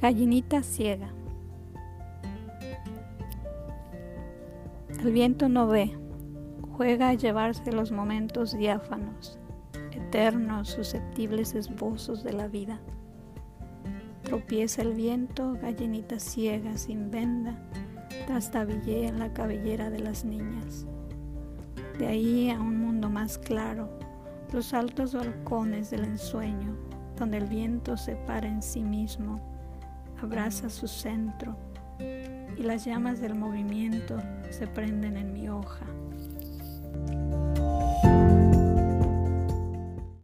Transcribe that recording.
Gallinita ciega. El viento no ve, juega a llevarse los momentos diáfanos, eternos, susceptibles esbozos de la vida. Tropieza el viento, gallinita ciega, sin venda, trastabillea en la cabellera de las niñas. De ahí a un mundo más claro, los altos balcones del ensueño, donde el viento se para en sí mismo, abraza su centro y las llamas del movimiento se prenden en mi hoja.